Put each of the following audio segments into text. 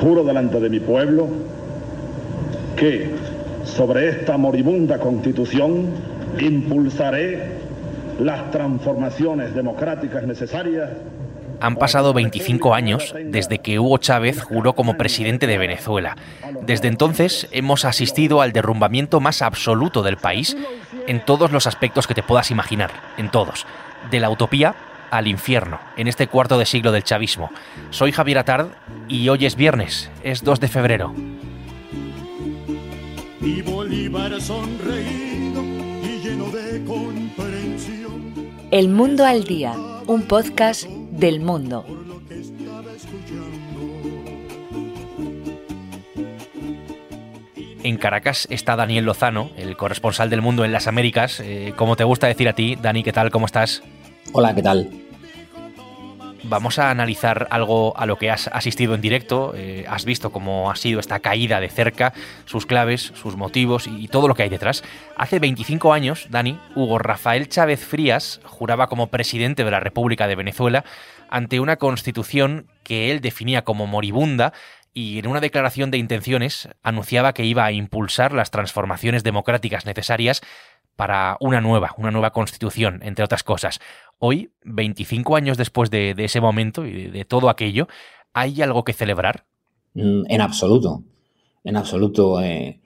Juro delante de mi pueblo que sobre esta moribunda constitución impulsaré las transformaciones democráticas necesarias han pasado 25 años desde que Hugo Chávez juró como presidente de Venezuela. Desde entonces hemos asistido al derrumbamiento más absoluto del país en todos los aspectos que te puedas imaginar, en todos. De la utopía al infierno, en este cuarto de siglo del chavismo. Soy Javier Atard y hoy es viernes, es 2 de febrero. El Mundo al Día, un podcast del mundo. En Caracas está Daniel Lozano, el corresponsal del mundo en las Américas. Eh, como te gusta decir a ti, Dani, ¿qué tal? ¿Cómo estás? Hola, ¿qué tal? Vamos a analizar algo a lo que has asistido en directo, eh, has visto cómo ha sido esta caída de cerca, sus claves, sus motivos y todo lo que hay detrás. Hace 25 años, Dani, Hugo Rafael Chávez Frías juraba como presidente de la República de Venezuela ante una constitución que él definía como moribunda y en una declaración de intenciones anunciaba que iba a impulsar las transformaciones democráticas necesarias para una nueva, una nueva constitución, entre otras cosas. Hoy, 25 años después de, ese momento y de, todo aquello, ¿hay algo que celebrar? Mm, en absoluto, en absoluto. Eh,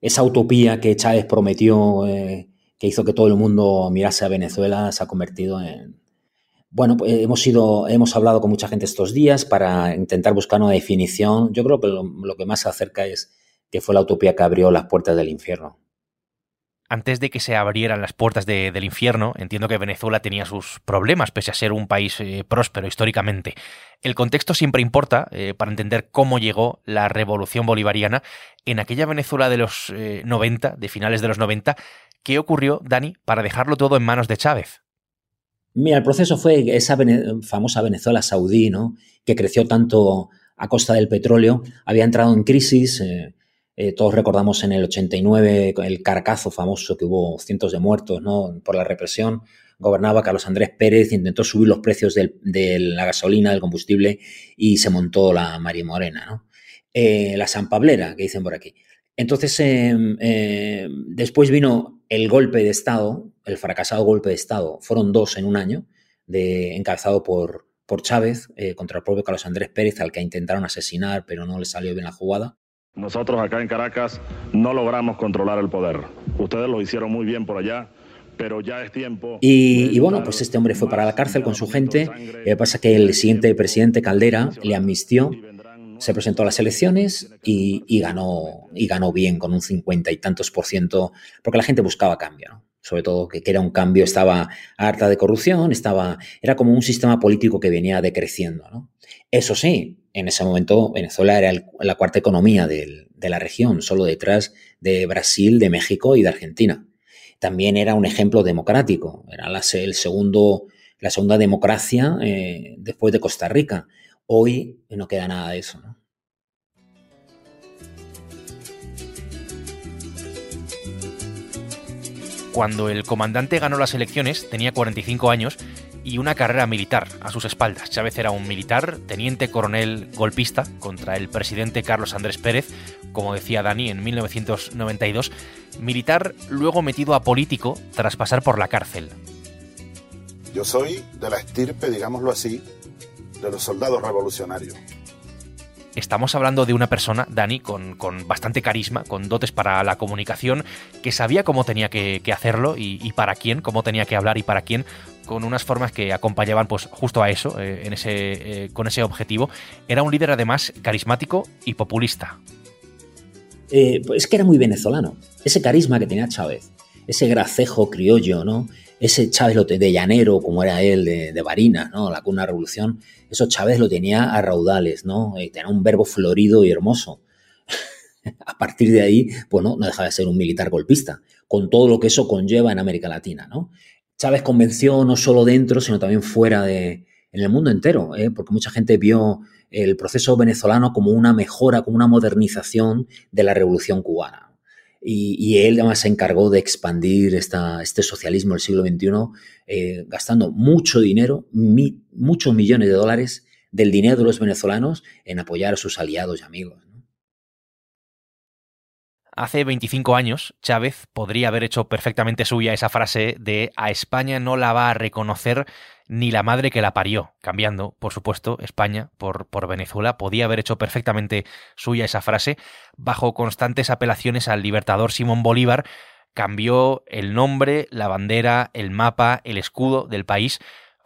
esa utopía que Chávez prometió, eh, que hizo que todo el mundo mirase a Venezuela, se ha convertido en... Bueno, pues hemos, ido, hemos hablado con mucha gente estos días para intentar buscar una definición. Yo creo que lo que más se acerca es que fue la utopía que abrió las puertas del infierno antes de que se abrieran las puertas del infierno, entiendo que Venezuela tenía sus problemas, pese a ser un país eh, próspero históricamente. El contexto siempre importa eh, para entender cómo llegó la revolución bolivariana en aquella Venezuela de los 90, eh, de finales de los 90. ¿Qué ocurrió, Dani, para dejarlo todo en manos de Chávez? Mira, el proceso fue esa famosa Venezuela saudí, ¿no? que creció tanto a costa del petróleo, había entrado en crisis, eh, todos recordamos en el 89 el carcazo famoso que hubo cientos de muertos ¿no? por la represión. Gobernaba Carlos Andrés Pérez, intentó subir los precios de la gasolina, del combustible y se montó la María Morena. Eh, la San Pablera, que dicen por aquí. Entonces, eh, después vino el golpe de Estado, el fracasado golpe de Estado. Fueron dos en un año, de, encabezado por, por Chávez contra el propio Carlos Andrés Pérez, al que intentaron asesinar, pero no le salió bien la jugada. Nosotros acá en Caracas no logramos controlar el poder. Ustedes lo hicieron muy bien por allá, pero ya es tiempo. Y, bueno, pues este hombre fue para la cárcel con su gente. Lo que pasa que el siguiente presidente Caldera le amnistió, se presentó a las elecciones y, ganó, y ganó bien, con un cincuenta y tantos por ciento, porque la gente buscaba cambio, sobre todo que, era un cambio, estaba harta de corrupción, estaba, era como un sistema político que venía decreciendo. ¿no? Eso sí, en ese momento Venezuela era la cuarta economía de la región, solo detrás de Brasil, de México y de Argentina. También era un ejemplo democrático, era la, el segundo, la segunda democracia eh, después de Costa Rica. Hoy no queda nada de eso. Cuando el comandante ganó las elecciones, tenía 45 años y una carrera militar a sus espaldas. Chávez era un militar, teniente coronel golpista contra el presidente Carlos Andrés Pérez, como decía Dani en 1992, militar luego metido a político tras pasar por la cárcel. Yo soy de la estirpe, digámoslo así, de los soldados revolucionarios estamos hablando de una persona, Dani, con, bastante carisma, con dotes para la comunicación, que sabía cómo tenía que, hacerlo y, para quién, cómo tenía que hablar y para quién, con unas formas que acompañaban pues justo a eso, eh, en ese, eh, con ese objetivo. Era un líder además carismático y populista. Eh, pues es que era muy venezolano. Ese carisma que tenía Chávez, ese gracejo criollo, ¿no? Ese Chávez de llanero, como era él, de, de Barinas. La cuna revolución, eso Chávez lo tenía a raudales. Eh, tenía un verbo florido y hermoso. a partir de ahí, pues no, no deja de ser un militar golpista, con todo lo que eso conlleva en América Latina. Chávez convenció no solo dentro, sino también fuera de, en el mundo entero, ¿eh? porque mucha gente vio el proceso venezolano como una mejora, como una modernización de la revolución cubana. Y, él además se encargó de expandir esta, este socialismo del siglo XXI, eh, gastando mucho dinero, muchos millones de dólares del dinero de los venezolanos en apoyar a sus aliados y amigos. Hace 25 años, Chávez podría haber hecho perfectamente suya esa frase de a España no la va a reconocer ni la madre que la parió, cambiando, por supuesto, España por, por Venezuela. Podía haber hecho perfectamente suya esa frase bajo constantes apelaciones al libertador Simón Bolívar. Cambió el nombre, la bandera, el mapa, el escudo del país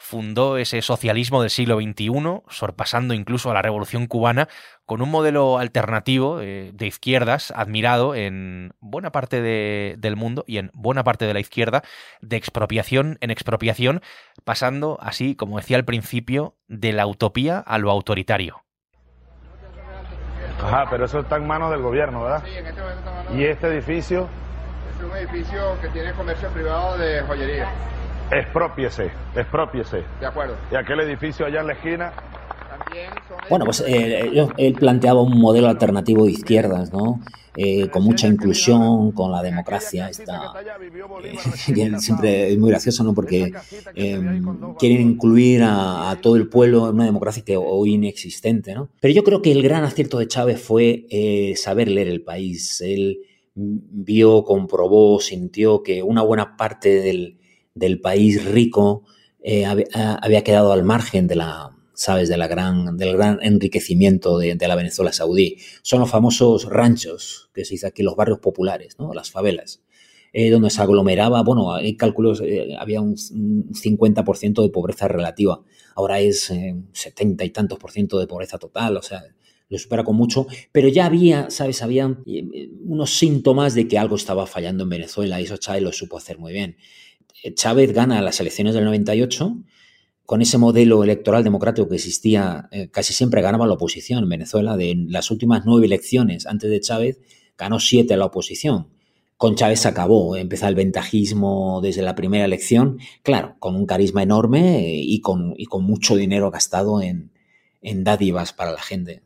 fundó ese socialismo del siglo XXI, sorpasando incluso a la Revolución cubana, con un modelo alternativo eh, de izquierdas admirado en buena parte del mundo y en buena parte de la izquierda, de expropiación en expropiación, pasando así, como decía al principio, de la utopía a lo autoritario. Ajá, pero eso está en manos del gobierno, ¿verdad? Sí, en este momento está en manos ¿Y este edificio? Es un edificio que tiene comercio privado de joyería. Expropiese, expropiese. De acuerdo. ¿Y aquel edificio allá en la esquina? Bueno, pues eh, él planteaba un modelo alternativo de izquierdas, ¿no? Eh, con mucha inclusión, con la democracia. Está, eh, siempre es muy gracioso, ¿no? Porque eh, quieren incluir a, a, todo el pueblo en una democracia que hoy inexistente, ¿no? Pero yo creo que el gran acierto de Chávez fue eh, saber leer el país. Él vio, comprobó, sintió que una buena parte del, del país rico eh, había quedado al margen de la, sabes, de la gran, del gran enriquecimiento de, la Venezuela saudí. Son los famosos ranchos, que se dice aquí, los barrios populares, ¿no? las favelas, eh, donde se aglomeraba, bueno, hay cálculos, eh, había un, un 50% de pobreza relativa, ahora es eh, 70 y tantos por ciento de pobreza total, o sea, lo supera con mucho, pero ya había, ¿sabes? Había eh, unos síntomas de que algo estaba fallando en Venezuela y eso Chávez lo supo hacer muy bien. Chávez gana las elecciones del 98, con ese modelo electoral democrático que existía, eh, casi siempre ganaba la oposición en Venezuela. De las últimas nueve elecciones antes de Chávez, ganó siete a la oposición. Con Chávez se acabó, empezó el ventajismo desde la primera elección, claro, con un carisma enorme y con, y con mucho dinero gastado en, en dádivas para la gente.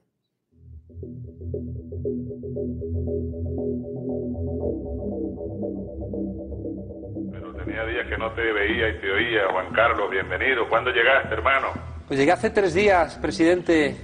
Que no te veía y te oía. Juan Carlos, bienvenido. ¿Cuándo llegaste, hermano? Pues llegué hace tres días, presidente,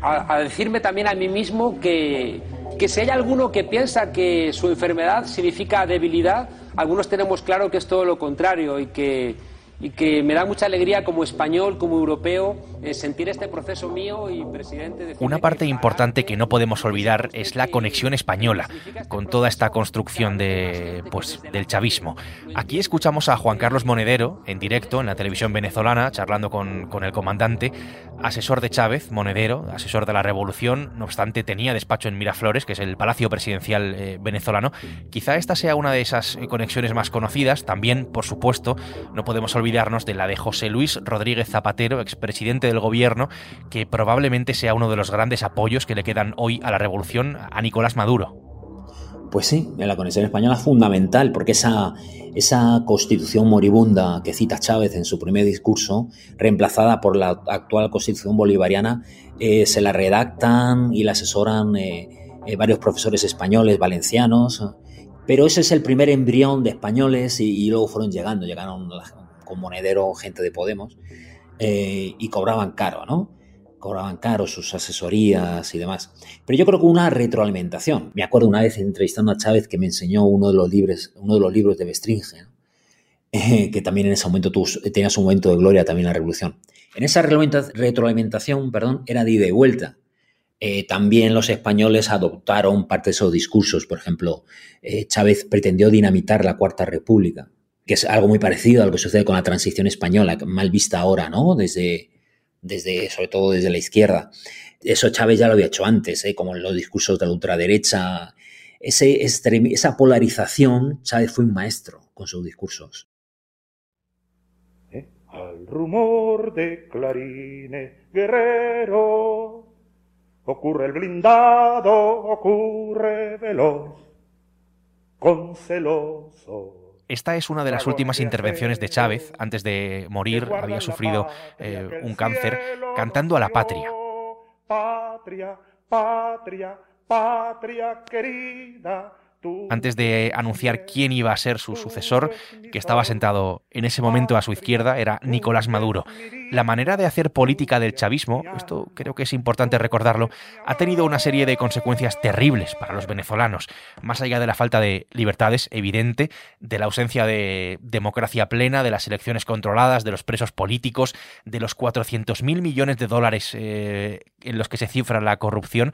a, a decirme también a mí mismo que, que si hay alguno que piensa que su enfermedad significa debilidad, algunos tenemos claro que es todo lo contrario y que y que me da mucha alegría como español, como europeo, eh, sentir este proceso mío y presidente. Una parte importante que no podemos olvidar es la conexión española con toda esta construcción de, pues, del chavismo. Aquí escuchamos a Juan Carlos Monedero en directo en la televisión venezolana, charlando con, con el comandante, asesor de Chávez, Monedero, asesor de la revolución, no obstante tenía despacho en Miraflores, que es el palacio presidencial eh, venezolano. Quizá esta sea una de esas conexiones más conocidas, también, por supuesto, no podemos olvidar olvidarnos de la de José Luis Rodríguez Zapatero, expresidente del gobierno, que probablemente sea uno de los grandes apoyos que le quedan hoy a la revolución a Nicolás Maduro. Pues sí, en la conexión española es fundamental, porque esa, esa constitución moribunda que cita Chávez en su primer discurso, reemplazada por la actual constitución bolivariana, eh, se la redactan y la asesoran eh, eh, varios profesores españoles, valencianos, pero ese es el primer embrión de españoles y, y luego fueron llegando, llegaron con Monedero, gente de Podemos, eh, y cobraban caro, ¿no? Cobraban caro sus asesorías y demás. Pero yo creo que una retroalimentación. Me acuerdo una vez entrevistando a Chávez que me enseñó uno de los libros, uno de, los libros de Bestringe, ¿no? que también en ese momento tuvo, tenía su momento de gloria también la revolución. En esa retroalimentación, perdón, era de ida y vuelta. Eh, también los españoles adoptaron parte de esos discursos. Por ejemplo, eh, Chávez pretendió dinamitar la Cuarta República que es algo muy parecido a lo que sucede con la transición española, mal vista ahora, ¿no? Desde, desde, sobre todo desde la izquierda. Eso Chávez ya lo había hecho antes, ¿eh? como en los discursos de la ultraderecha. Ese, esa polarización, Chávez fue un maestro con sus discursos. ¿Eh? Al rumor de clarines guerrero, ocurre el blindado, ocurre veloz, con esta es una de las últimas intervenciones de Chávez. Antes de morir había sufrido eh, un cáncer cantando a la patria. Patria, patria, patria querida, antes de anunciar quién iba a ser su sucesor, que estaba sentado en ese momento a su izquierda, era Nicolás Maduro. La manera de hacer política del chavismo, esto creo que es importante recordarlo, ha tenido una serie de consecuencias terribles para los venezolanos, más allá de la falta de libertades evidente, de la ausencia de democracia plena, de las elecciones controladas, de los presos políticos, de los 400.000 millones de dólares eh, en los que se cifra la corrupción.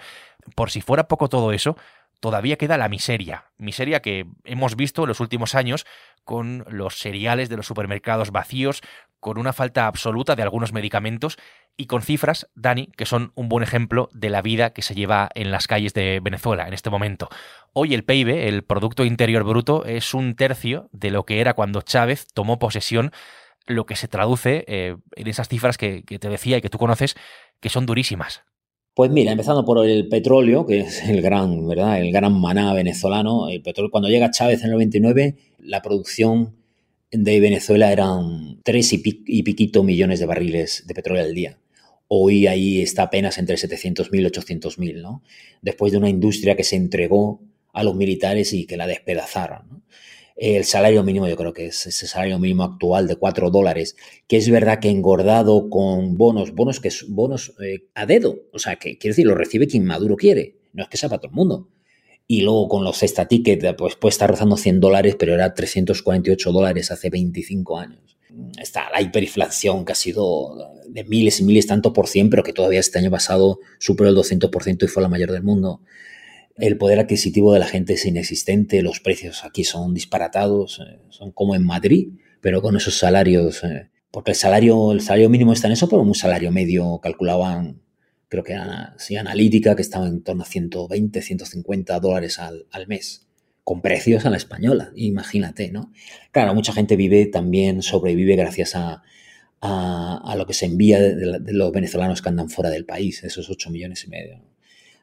Por si fuera poco todo eso, todavía queda la miseria. Miseria que hemos visto en los últimos años con los cereales de los supermercados vacíos, con una falta absoluta de algunos medicamentos y con cifras, Dani, que son un buen ejemplo de la vida que se lleva en las calles de Venezuela en este momento. Hoy el PIB, el Producto Interior Bruto, es un tercio de lo que era cuando Chávez tomó posesión, lo que se traduce eh, en esas cifras que, que te decía y que tú conoces, que son durísimas. Pues mira, empezando por el petróleo, que es el gran, ¿verdad? El gran maná venezolano. El petróleo, cuando llega Chávez en el 99, la producción de Venezuela eran 3 y, piquito millones de barriles de petróleo al día. Hoy ahí está apenas entre 700.000 y 800.000, ¿no? Después de una industria que se entregó a los militares y que la despedazaron. ¿no? El salario mínimo, yo creo que es ese salario mínimo actual de 4 dólares, que es verdad que engordado con bonos, bonos que es bonos eh, a dedo, o sea, que quiere decir, lo recibe quien Maduro quiere, no es que sea para todo el mundo. Y luego con los Cesta Ticket, pues puede estar rozando 100 dólares, pero era 348 dólares hace 25 años. Está la hiperinflación que ha sido de miles y miles, tanto por cien, pero que todavía este año pasado superó el 200% y fue la mayor del mundo el poder adquisitivo de la gente es inexistente, los precios aquí son disparatados, eh, son como en Madrid, pero con esos salarios, eh, porque el salario, el salario mínimo está en eso, pero un salario medio calculaban, creo que era sí, analítica, que estaba en torno a 120, 150 dólares al, mes, con precios a la española, imagínate, ¿no? Claro, mucha gente vive también, sobrevive gracias a, a, lo que se envía de, de, los venezolanos que andan fuera del país, esos 8 millones y medio.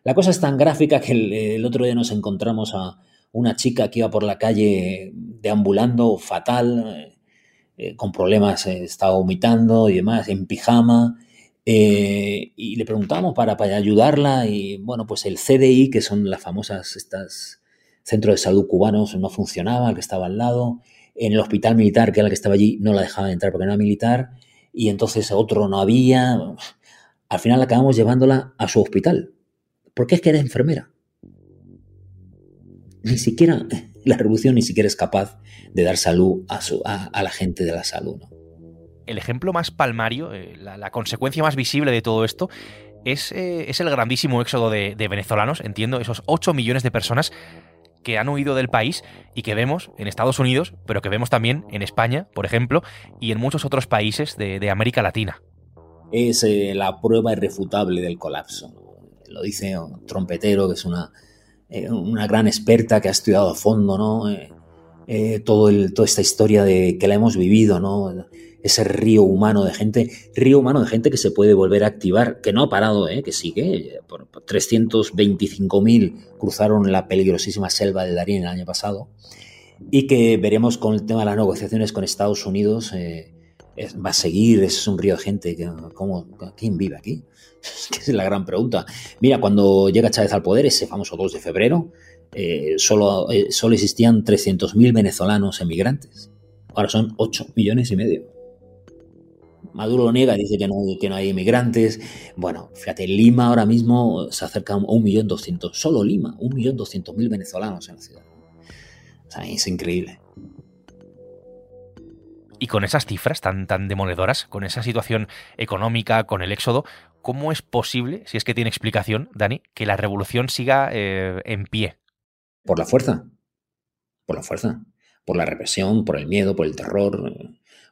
La cosa es tan gráfica que el, otro día nos encontramos a una chica que iba por la calle deambulando fatal, eh, con problemas, eh, estaba vomitando y demás, en pijama. Eh, y le preguntamos para, ayudarla y bueno, pues el CDI, que son las famosas estas centros de salud cubanos, no funcionaba, el que estaba al lado. En el hospital militar, que era el que estaba allí, no la dejaba entrar porque no era militar. Y entonces otro no había. Al final acabamos llevándola a su hospital, porque es que eres enfermera. Ni siquiera la revolución ni siquiera es capaz de dar salud a, la gente de la salud. El ejemplo más palmario, eh, la, consecuencia más visible de todo esto, es, eh, es el grandísimo éxodo de, venezolanos, entiendo, esos 8 millones de personas que han huido del país y que vemos en Estados Unidos, pero que vemos también en España, por ejemplo, y en muchos otros países de, América Latina. Es eh, la prueba irrefutable del colapso lo dice un trompetero, que es una, eh, una gran experta que ha estudiado a fondo, ¿no? Eh, eh, todo el, toda esta historia de que la hemos vivido, ¿no? Ese río humano de gente, río humano de gente que se puede volver a activar, que no ha parado, que sigue. Por, 325.000 cruzaron la peligrosísima selva de Darín el año pasado y que veremos con el tema de las negociaciones con Estados Unidos va a seguir, es un río de gente. ¿cómo, ¿Quién vive aquí? es la gran pregunta. Mira, cuando llega Chávez al poder, ese famoso 2 de febrero, eh, solo, eh, solo existían 300.000 venezolanos emigrantes. Ahora son 8 millones y medio. Maduro niega, dice que no, que no hay emigrantes. Bueno, fíjate, Lima ahora mismo se acerca a 1.200.000, solo Lima, 1.200.000 venezolanos en la ciudad. Es increíble. Y con esas cifras tan, tan demoledoras, con esa situación económica, con el éxodo, ¿cómo es posible, si es que tiene explicación, Dani, que la revolución siga eh, en pie? Por la fuerza. Por la fuerza. Por la represión, por el miedo, por el terror,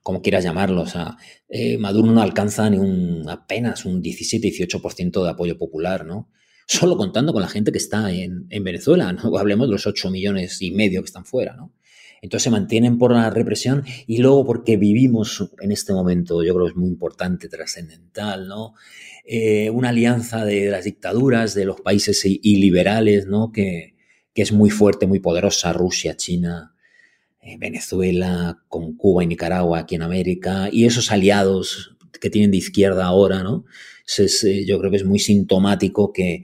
como quieras llamarlo. O sea, eh, Maduro no alcanza ni un apenas un 17-18% de apoyo popular, ¿no? Solo contando con la gente que está en, en Venezuela, ¿no? Hablemos de los 8 millones y medio que están fuera, ¿no? Entonces se mantienen por la represión y luego porque vivimos en este momento, yo creo que es muy importante, trascendental, ¿no? Eh, una alianza de las dictaduras, de los países iliberales, ¿no? Que, es muy fuerte, muy poderosa, Rusia, China, eh, Venezuela, con Cuba y Nicaragua aquí en América, y esos aliados que tienen de izquierda ahora, ¿no? Eh, yo creo que es muy sintomático que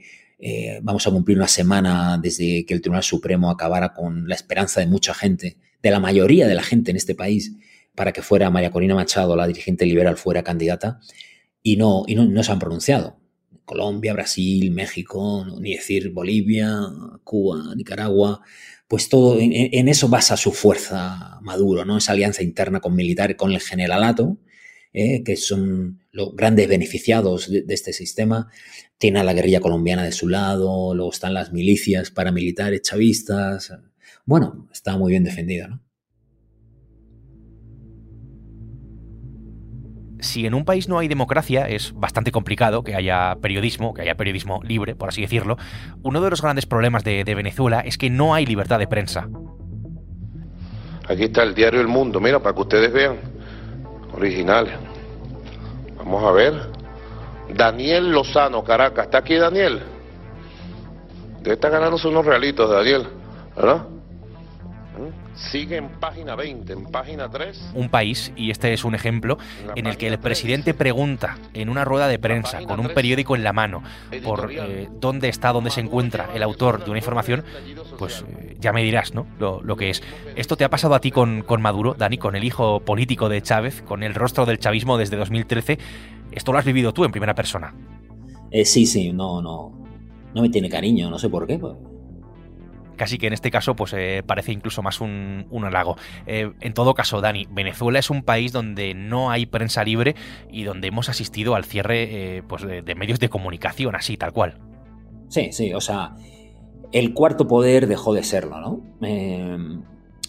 vamos a cumplir una semana desde que el Tribunal Supremo acabara con la esperanza de mucha gente, de la mayoría de la gente en este país, para que fuera María Corina Machado, la dirigente liberal, fuera candidata, y no, y no, se han pronunciado. Colombia, Brasil, México, ni decir Bolivia, Cuba, Nicaragua, pues todo en, eso basa su fuerza Maduro, ¿no? Esa alianza interna con militares, con el generalato, ¿eh? que son los grandes beneficiados de, este sistema. Tiene a la guerrilla colombiana de su lado, luego están las milicias paramilitares chavistas. Bueno, está muy bien defendido, ¿no? si en un país no hay democracia, es bastante complicado que haya periodismo, que haya periodismo libre, por así decirlo. Uno de los grandes problemas de, Venezuela es que no hay libertad de prensa. Aquí está el diario El Mundo, mira, para que ustedes vean. Originales. Vamos a ver. Daniel Lozano, Caracas. ¿Está aquí Daniel? Debe estar ganándose unos realitos, Daniel. ¿Verdad? Sigue en página 20, en página 3. Un país, y este es un ejemplo, en el que el presidente pregunta en una rueda de prensa, con un periódico en la mano, por eh, dónde está, dónde se encuentra el autor de una información, pues eh, ya me dirás, ¿no? Lo, que es. ¿Esto te ha pasado a ti con, con Maduro, Dani, con el hijo político de Chávez, con el rostro del chavismo desde 2013? ¿Esto lo has vivido tú en primera persona? Eh, sí, sí, no, no. No me tiene cariño, no sé por qué. Pues casi que en este caso pues eh, parece incluso más un, halago. Eh, en todo caso, Dani, Venezuela es un país donde no hay prensa libre y donde hemos asistido al cierre eh, pues de, medios de comunicación, así, tal cual. Sí, sí, o sea, el cuarto poder dejó de serlo, ¿no?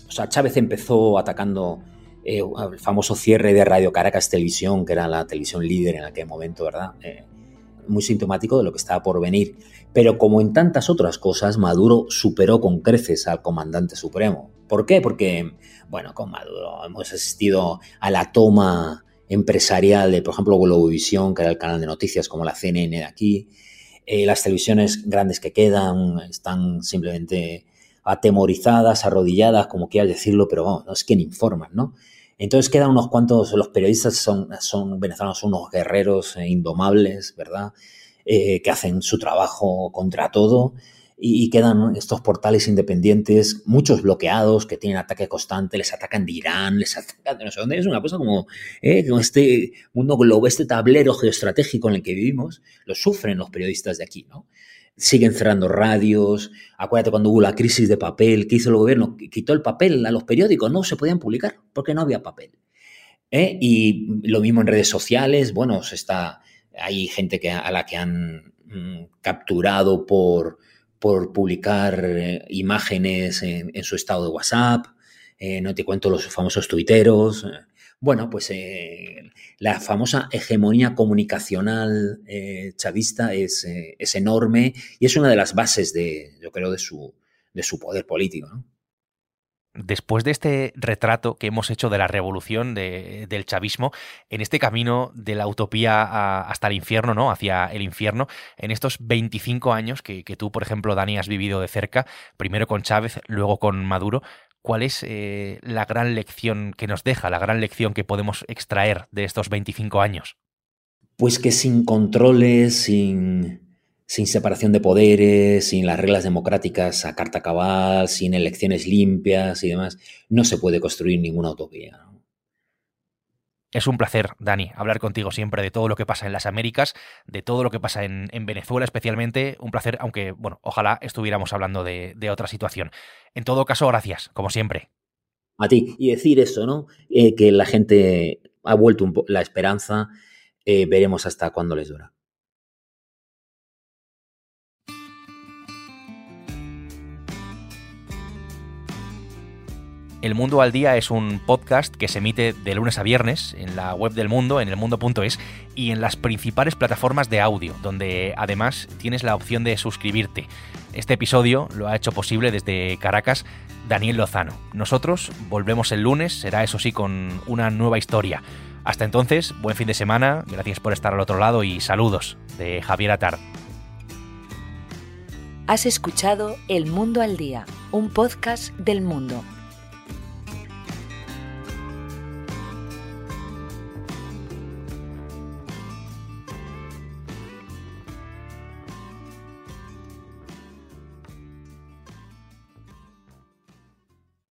o sea, Chávez empezó atacando el famoso cierre de Radio Caracas Televisión, que era la televisión líder en aquel momento, ¿verdad? Muy sintomático de lo que estaba por venir. Pero como en tantas otras cosas, Maduro superó con creces al comandante supremo. ¿Por qué? Porque, bueno, con Maduro hemos asistido a la toma empresarial de, por ejemplo, Globovisión, que era el canal de noticias como la CNN de aquí. Eh, las televisiones grandes que quedan están simplemente atemorizadas, arrodilladas, como quieras decirlo, pero vamos, no es que informan, ¿no? Entonces quedan unos cuantos, los periodistas son, son venezolanos, unos guerreros eh, indomables, ¿verdad? Eh, que hacen su trabajo contra todo y, quedan estos portales independientes, muchos bloqueados, que tienen ataque constante, les atacan de Irán, les atacan de no sé dónde. Es una cosa como, eh, este mundo global, este tablero geoestratégico en el que vivimos, lo sufren los periodistas de aquí, ¿no? Siguen cerrando radios. Acuérdate cuando hubo la crisis de papel, ¿qué hizo el gobierno? Quitó el papel a los periódicos, no se podían publicar porque no había papel. ¿Eh? Y lo mismo en redes sociales, bueno, se está hay gente que, a la que han mm, capturado por, por publicar eh, imágenes en, su estado de WhatsApp, eh, no te cuento los famosos tuiteros. Eh. Bueno, pues la famosa hegemonía comunicacional chavista es, es, enorme y es una de las bases de, yo creo, de su, de su poder político. ¿no? después de este retrato que hemos hecho de la revolución del chavismo, en este camino de la utopía hasta el infierno, ¿no? Hacia el infierno, en estos 25 años que, tú, por ejemplo, Dani, has vivido de cerca, primero con Chávez, luego con Maduro, ¿cuál es eh, la gran lección que nos deja, la gran lección que podemos extraer de estos 25 años? Pues que sin controles, sin sin separación de poderes, sin las reglas democráticas a carta cabal, sin elecciones limpias y demás, no se puede construir ninguna utopía. Es un placer, Dani, hablar contigo siempre de todo lo que pasa en las Américas, de todo lo que pasa en, Venezuela especialmente. Un placer, aunque, bueno, ojalá estuviéramos hablando de, otra situación. En todo caso, gracias, como siempre. A ti. Y decir eso, ¿no? Eh, que la gente ha vuelto un la esperanza. Eh, veremos hasta cuándo les dura. El Mundo al Día es un podcast que se emite de lunes a viernes en la web del mundo, en elmundo.es y en las principales plataformas de audio, donde además tienes la opción de suscribirte. Este episodio lo ha hecho posible desde Caracas Daniel Lozano. Nosotros volvemos el lunes, será eso sí con una nueva historia. Hasta entonces, buen fin de semana, gracias por estar al otro lado y saludos de Javier Atard. Has escuchado El Mundo al Día, un podcast del mundo